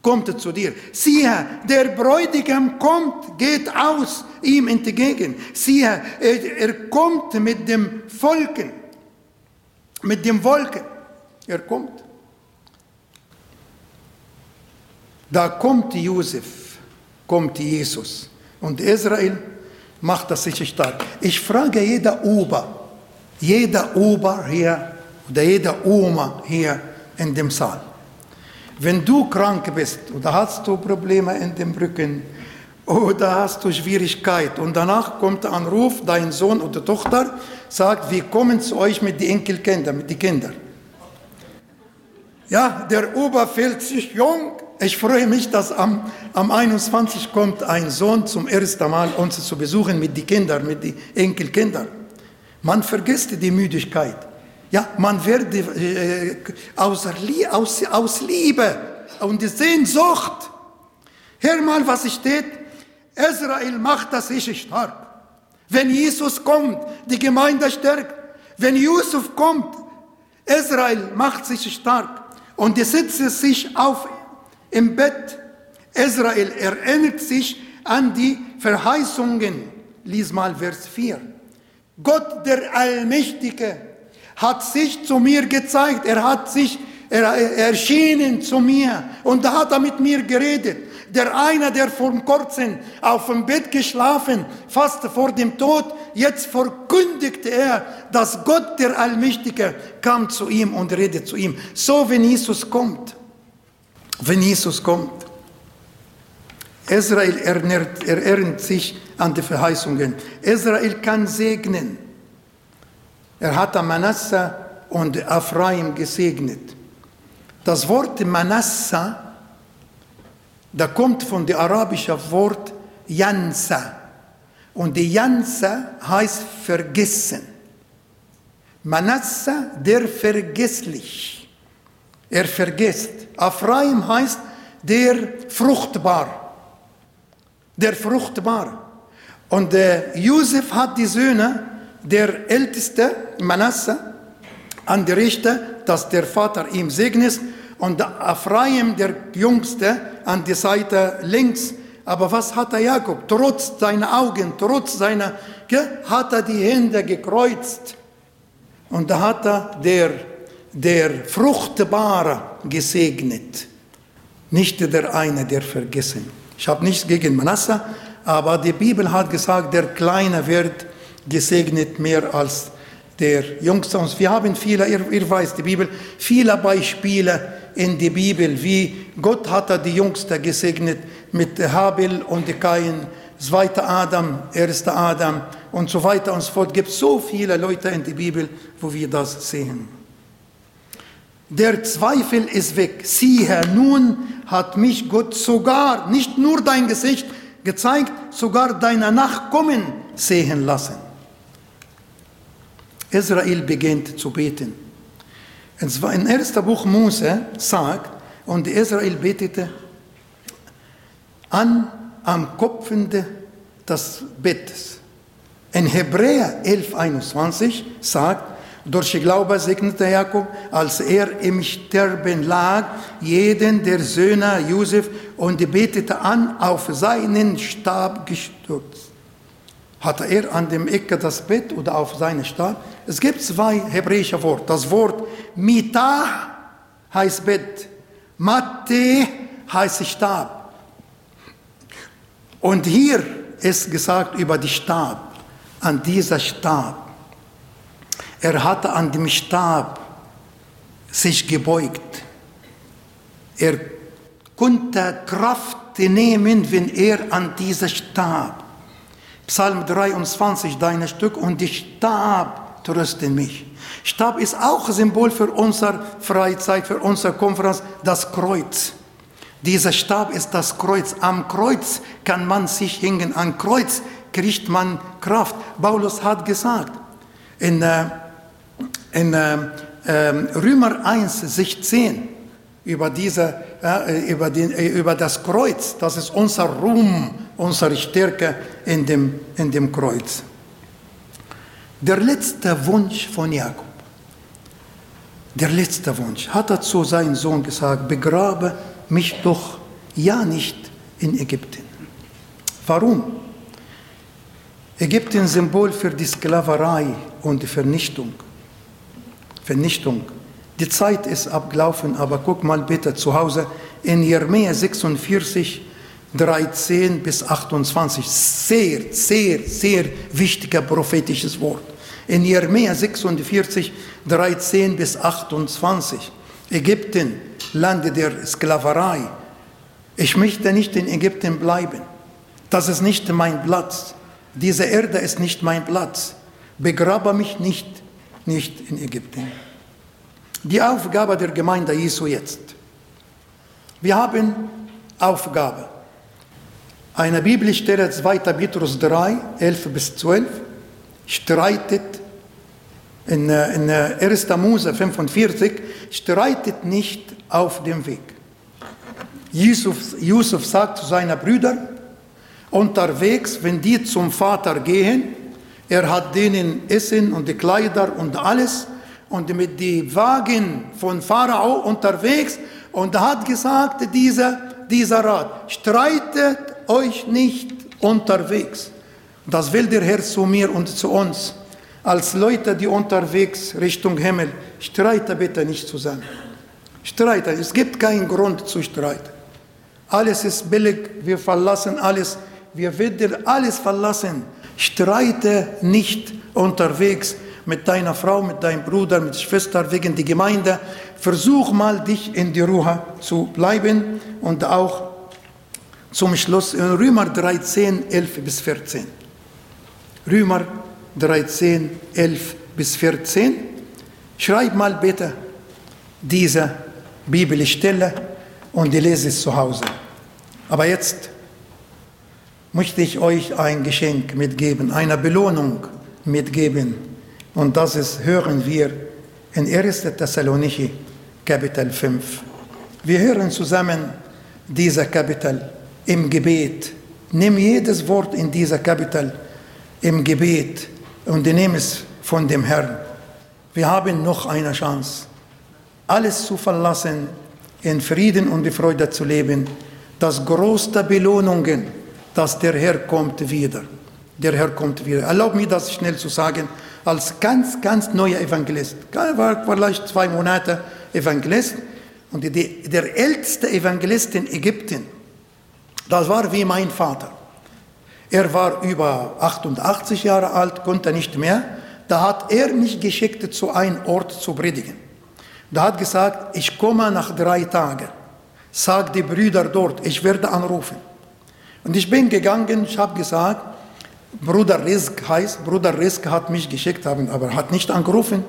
kommt zu dir. Siehe, der Bräutigam kommt, geht aus ihm entgegen. Siehe, er, er kommt mit dem Volken, mit dem Wolken. Er kommt. Da kommt Josef, kommt Jesus. Und Israel macht das sich stark. Ich frage jeder Ober, jeder Ober hier oder jeder Oma hier in dem Saal. Wenn du krank bist oder hast du Probleme in dem Rücken oder hast du Schwierigkeit und danach kommt der Anruf, dein Sohn oder Tochter sagt, wir kommen zu euch mit den Enkelkindern, mit den Kindern. Ja, der Ober fühlt sich jung. Ich freue mich, dass am, am 21 kommt ein Sohn zum ersten Mal uns zu besuchen mit den Kindern, mit den Enkelkindern. Man vergisst die Müdigkeit. Ja, man wird äh, aus, aus, aus Liebe und die Sehnsucht. Hör mal, was steht. Israel macht das sich stark. Wenn Jesus kommt, die Gemeinde stärkt. Wenn Yusuf kommt, Israel macht sich stark. Und die sitzt sich auf im Bett. Israel erinnert sich an die Verheißungen. Lies mal Vers 4. Gott der Allmächtige hat sich zu mir gezeigt. Er hat sich er, erschienen zu mir und da hat er mit mir geredet. Der eine, der vor kurzem auf dem Bett geschlafen, fast vor dem Tod, jetzt verkündigte er, dass Gott der Allmächtige kam zu ihm und redet zu ihm. So, wenn Jesus kommt, wenn Jesus kommt. Israel erinnert, erinnert sich an die Verheißungen. Israel kann segnen. Er hat Manasse und Ephraim gesegnet. Das Wort Manasse, da kommt von dem arabischen Wort Jansa. Und die Jansa heißt vergessen. Manasse, der vergesslich. Er vergisst. Ephraim heißt der fruchtbar. Der fruchtbar. Und äh, Josef hat die Söhne der Älteste, Manasse, an die Rechte, dass der Vater ihm segnet, und Ephraim, der Jüngste, an die Seite links. Aber was hat Jakob? Trotz seiner Augen, trotz seiner, hat er die Hände gekreuzt. Und da hat er der, der Fruchtbare gesegnet. Nicht der eine, der vergessen. Ich habe nichts gegen Manasse, aber die Bibel hat gesagt, der Kleine wird gesegnet mehr als der Jüngste. Und wir haben viele, ihr, ihr weißt die Bibel, viele Beispiele in der Bibel, wie Gott hat die Jüngste gesegnet mit Habil und Kain, zweiter Adam, erster Adam und so weiter und so fort. Es gibt so viele Leute in der Bibel, wo wir das sehen. Der Zweifel ist weg. Siehe, nun hat mich Gott sogar, nicht nur dein Gesicht gezeigt, sogar deine Nachkommen sehen lassen. Israel beginnt zu beten. Und zwar im ersten Buch Mose sagt, und Israel betete an am Kopfende des Bettes. In Hebräer 11, 21 sagt, durch Glaube segnete Jakob, als er im Sterben lag, jeden der Söhne Josef und betete an, auf seinen Stab gestürzt. Hatte er an dem Ecke das Bett oder auf seinen Stab? Es gibt zwei hebräische Worte. Das Wort Mitah heißt Bett, Mate heißt Stab. Und hier ist gesagt über die Stab, an dieser Stab. Er hatte an dem Stab sich gebeugt. Er konnte Kraft nehmen, wenn er an dieser Stab. Psalm 23, dein Stück, und die Stab trösten mich. Stab ist auch Symbol für unsere Freizeit, für unsere Konferenz, das Kreuz. Dieser Stab ist das Kreuz. Am Kreuz kann man sich hängen. Am Kreuz kriegt man Kraft. Paulus hat gesagt, in, äh, in äh, ähm, Römer 1, 16, über, diese, äh, über, den, äh, über das Kreuz, das ist unser Ruhm, unsere Stärke in dem, in dem Kreuz. Der letzte Wunsch von Jakob, der letzte Wunsch, hat er zu seinem Sohn gesagt, begrabe mich doch ja nicht in Ägypten. Warum? Ägypten Symbol für die Sklaverei und die Vernichtung. Vernichtung. Die Zeit ist abgelaufen, aber guck mal bitte zu Hause, in Jeremia 46, 13 bis 28. Sehr, sehr, sehr wichtiger prophetisches Wort. In Jeremia 46, 13 bis 28. Ägypten, Lande der Sklaverei. Ich möchte nicht in Ägypten bleiben. Das ist nicht mein Platz. Diese Erde ist nicht mein Platz. Begrabe mich nicht, nicht in Ägypten. Die Aufgabe der Gemeinde Jesu jetzt. Wir haben Aufgabe. Eine Bibelstelle 2. Petrus 3, 11 bis 12 streitet in, äh, in 1. Äh, Mose 45, streitet nicht auf dem Weg. Yusuf, Yusuf sagt zu seinen Brüdern, unterwegs, wenn die zum Vater gehen, er hat denen Essen und die Kleider und alles und mit den Wagen von Pharao unterwegs und hat gesagt, dieser, dieser Rat, streitet euch nicht unterwegs. Das will der Herr zu mir und zu uns. Als Leute, die unterwegs Richtung Himmel, streite bitte nicht zusammen. Streite, es gibt keinen Grund zu streiten. Alles ist billig, wir verlassen alles wir werden alles verlassen. Streite nicht unterwegs mit deiner Frau, mit deinem Bruder, mit Schwester wegen der Gemeinde. Versuch mal, dich in die Ruhe zu bleiben und auch zum Schluss in Römer 13, 11 bis 14. Römer 13, 11 bis 14. Schreib mal bitte diese Bibelstelle und lese es zu Hause. Aber jetzt möchte ich euch ein Geschenk mitgeben, eine Belohnung mitgeben. Und das ist, hören wir in 1. Thessaloniki, Kapitel 5. Wir hören zusammen dieser Kapitel im Gebet. Nimm jedes Wort in dieser Kapitel im Gebet und nimm es von dem Herrn. Wir haben noch eine Chance, alles zu verlassen, in Frieden und Freude zu leben. Das größte Belohnungen dass der Herr kommt wieder. Der Herr kommt wieder. Erlaub mir das schnell zu sagen, als ganz, ganz neuer Evangelist. Ich war vielleicht zwei Monate Evangelist und die, der älteste Evangelist in Ägypten, das war wie mein Vater. Er war über 88 Jahre alt, konnte nicht mehr. Da hat er mich geschickt, zu einem Ort zu predigen. Da hat gesagt, ich komme nach drei Tagen. Sag die Brüder dort, ich werde anrufen. Und ich bin gegangen, ich habe gesagt, Bruder Rizk heißt, Bruder Rizk hat mich geschickt, aber hat nicht angerufen.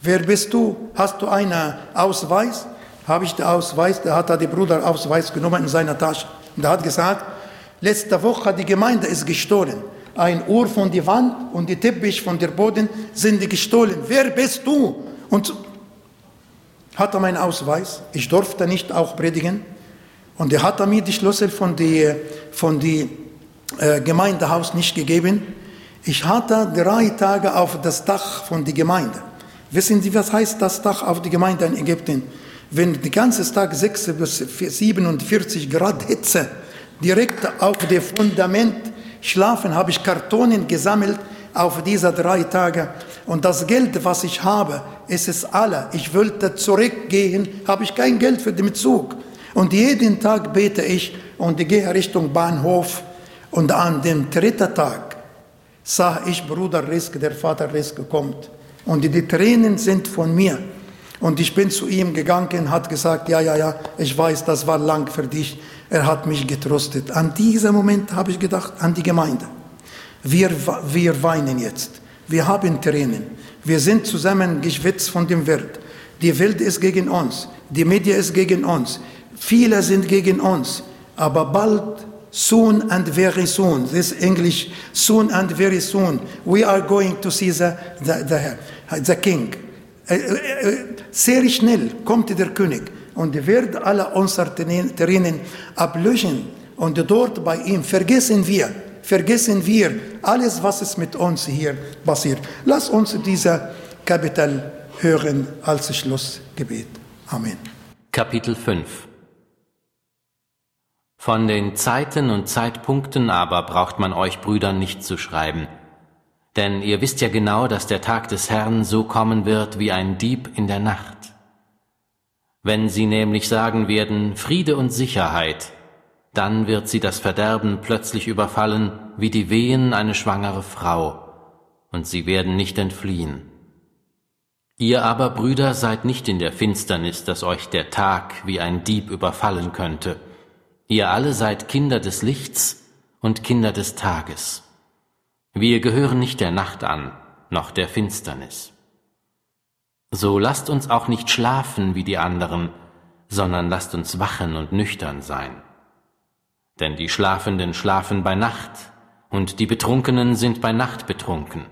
Wer bist du? Hast du einen Ausweis? Habe ich den Ausweis, da hat er den Bruder Ausweis genommen in seiner Tasche. Und er hat gesagt, letzte Woche die Gemeinde ist gestohlen. Ein Uhr von der Wand und die Teppich von der Boden sind gestohlen. Wer bist du? Und hat er meinen Ausweis. Ich durfte nicht auch predigen. Und er hat mir die Schlüssel von dem von die, äh, Gemeindehaus nicht gegeben. Ich hatte drei Tage auf das Dach von der Gemeinde. Wissen Sie, was heißt das Dach auf die Gemeinde in Ägypten? Wenn den ganzen Tag 6 bis 47 Grad Hitze direkt auf dem Fundament schlafen, habe ich Kartonen gesammelt auf diese drei Tage. Und das Geld, was ich habe, ist es alle. Ich wollte zurückgehen, habe ich kein Geld für den Zug. Und jeden Tag bete ich und gehe Richtung Bahnhof. Und an dem dritten Tag sah ich Bruder Risk, der Vater Risk kommt. Und die Tränen sind von mir. Und ich bin zu ihm gegangen, hat gesagt, ja, ja, ja, ich weiß, das war lang für dich. Er hat mich getröstet. An diesem Moment habe ich gedacht, an die Gemeinde. Wir, wir weinen jetzt. Wir haben Tränen. Wir sind zusammen geschwitzt von dem Welt. Die Welt ist gegen uns. Die Medien ist gegen uns. Viele sind gegen uns, aber bald, soon and very soon, this English, soon and very soon, we are going to see the, the, the, the king. Äh, äh, äh, sehr schnell kommt der König und wird alle unsere Tränen ablöschen und dort bei ihm vergessen wir, vergessen wir alles, was es mit uns hier passiert. Lass uns diese Kapitel hören als Schlussgebet. Amen. Kapitel 5 von den Zeiten und Zeitpunkten aber braucht man euch Brüdern nicht zu schreiben, denn ihr wisst ja genau, dass der Tag des Herrn so kommen wird wie ein Dieb in der Nacht. Wenn sie nämlich sagen werden Friede und Sicherheit, dann wird sie das Verderben plötzlich überfallen wie die Wehen eine schwangere Frau, und sie werden nicht entfliehen. Ihr aber, Brüder, seid nicht in der Finsternis, dass euch der Tag wie ein Dieb überfallen könnte. Ihr alle seid Kinder des Lichts und Kinder des Tages. Wir gehören nicht der Nacht an, noch der Finsternis. So lasst uns auch nicht schlafen wie die anderen, sondern lasst uns wachen und nüchtern sein. Denn die Schlafenden schlafen bei Nacht, und die Betrunkenen sind bei Nacht betrunken.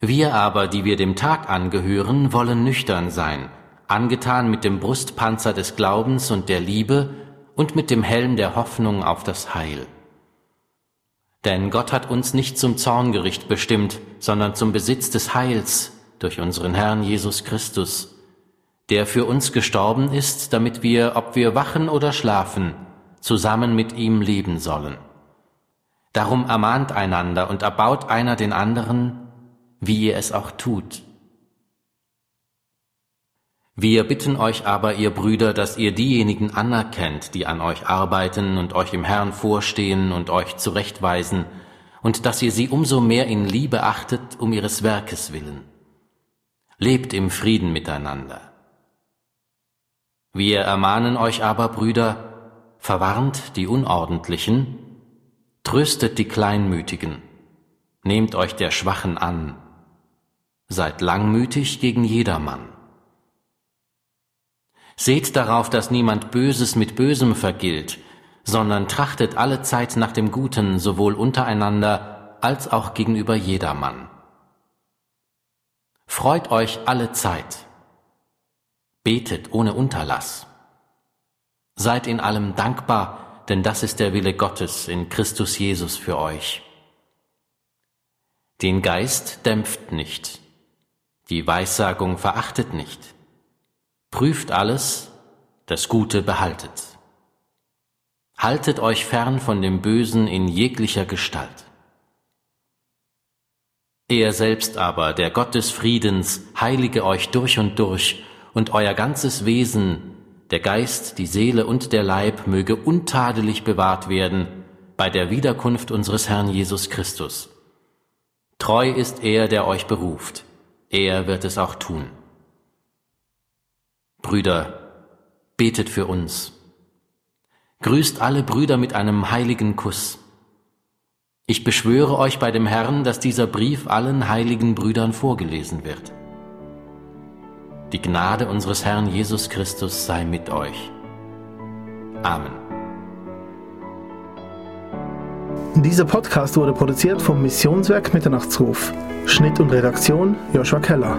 Wir aber, die wir dem Tag angehören, wollen nüchtern sein, angetan mit dem Brustpanzer des Glaubens und der Liebe und mit dem Helm der Hoffnung auf das Heil. Denn Gott hat uns nicht zum Zorngericht bestimmt, sondern zum Besitz des Heils durch unseren Herrn Jesus Christus, der für uns gestorben ist, damit wir, ob wir wachen oder schlafen, zusammen mit ihm leben sollen. Darum ermahnt einander und erbaut einer den anderen, wie ihr es auch tut. Wir bitten euch aber, ihr Brüder, dass ihr diejenigen anerkennt, die an euch arbeiten und euch im Herrn vorstehen und euch zurechtweisen, und dass ihr sie umso mehr in Liebe achtet um ihres Werkes willen. Lebt im Frieden miteinander. Wir ermahnen euch aber, Brüder, verwarnt die Unordentlichen, tröstet die Kleinmütigen, nehmt euch der Schwachen an, seid langmütig gegen jedermann. Seht darauf, dass niemand Böses mit Bösem vergilt, sondern trachtet alle Zeit nach dem Guten sowohl untereinander als auch gegenüber jedermann. Freut euch alle Zeit. Betet ohne Unterlass. Seid in allem dankbar, denn das ist der Wille Gottes in Christus Jesus für euch. Den Geist dämpft nicht, die Weissagung verachtet nicht Prüft alles, das Gute behaltet. Haltet euch fern von dem Bösen in jeglicher Gestalt. Er selbst aber, der Gott des Friedens, heilige euch durch und durch, und euer ganzes Wesen, der Geist, die Seele und der Leib möge untadelig bewahrt werden bei der Wiederkunft unseres Herrn Jesus Christus. Treu ist er, der euch beruft, er wird es auch tun. Brüder, betet für uns. Grüßt alle Brüder mit einem heiligen Kuss. Ich beschwöre euch bei dem Herrn, dass dieser Brief allen heiligen Brüdern vorgelesen wird. Die Gnade unseres Herrn Jesus Christus sei mit euch. Amen. Dieser Podcast wurde produziert vom Missionswerk Mitternachtsruf. Schnitt und Redaktion Joshua Keller.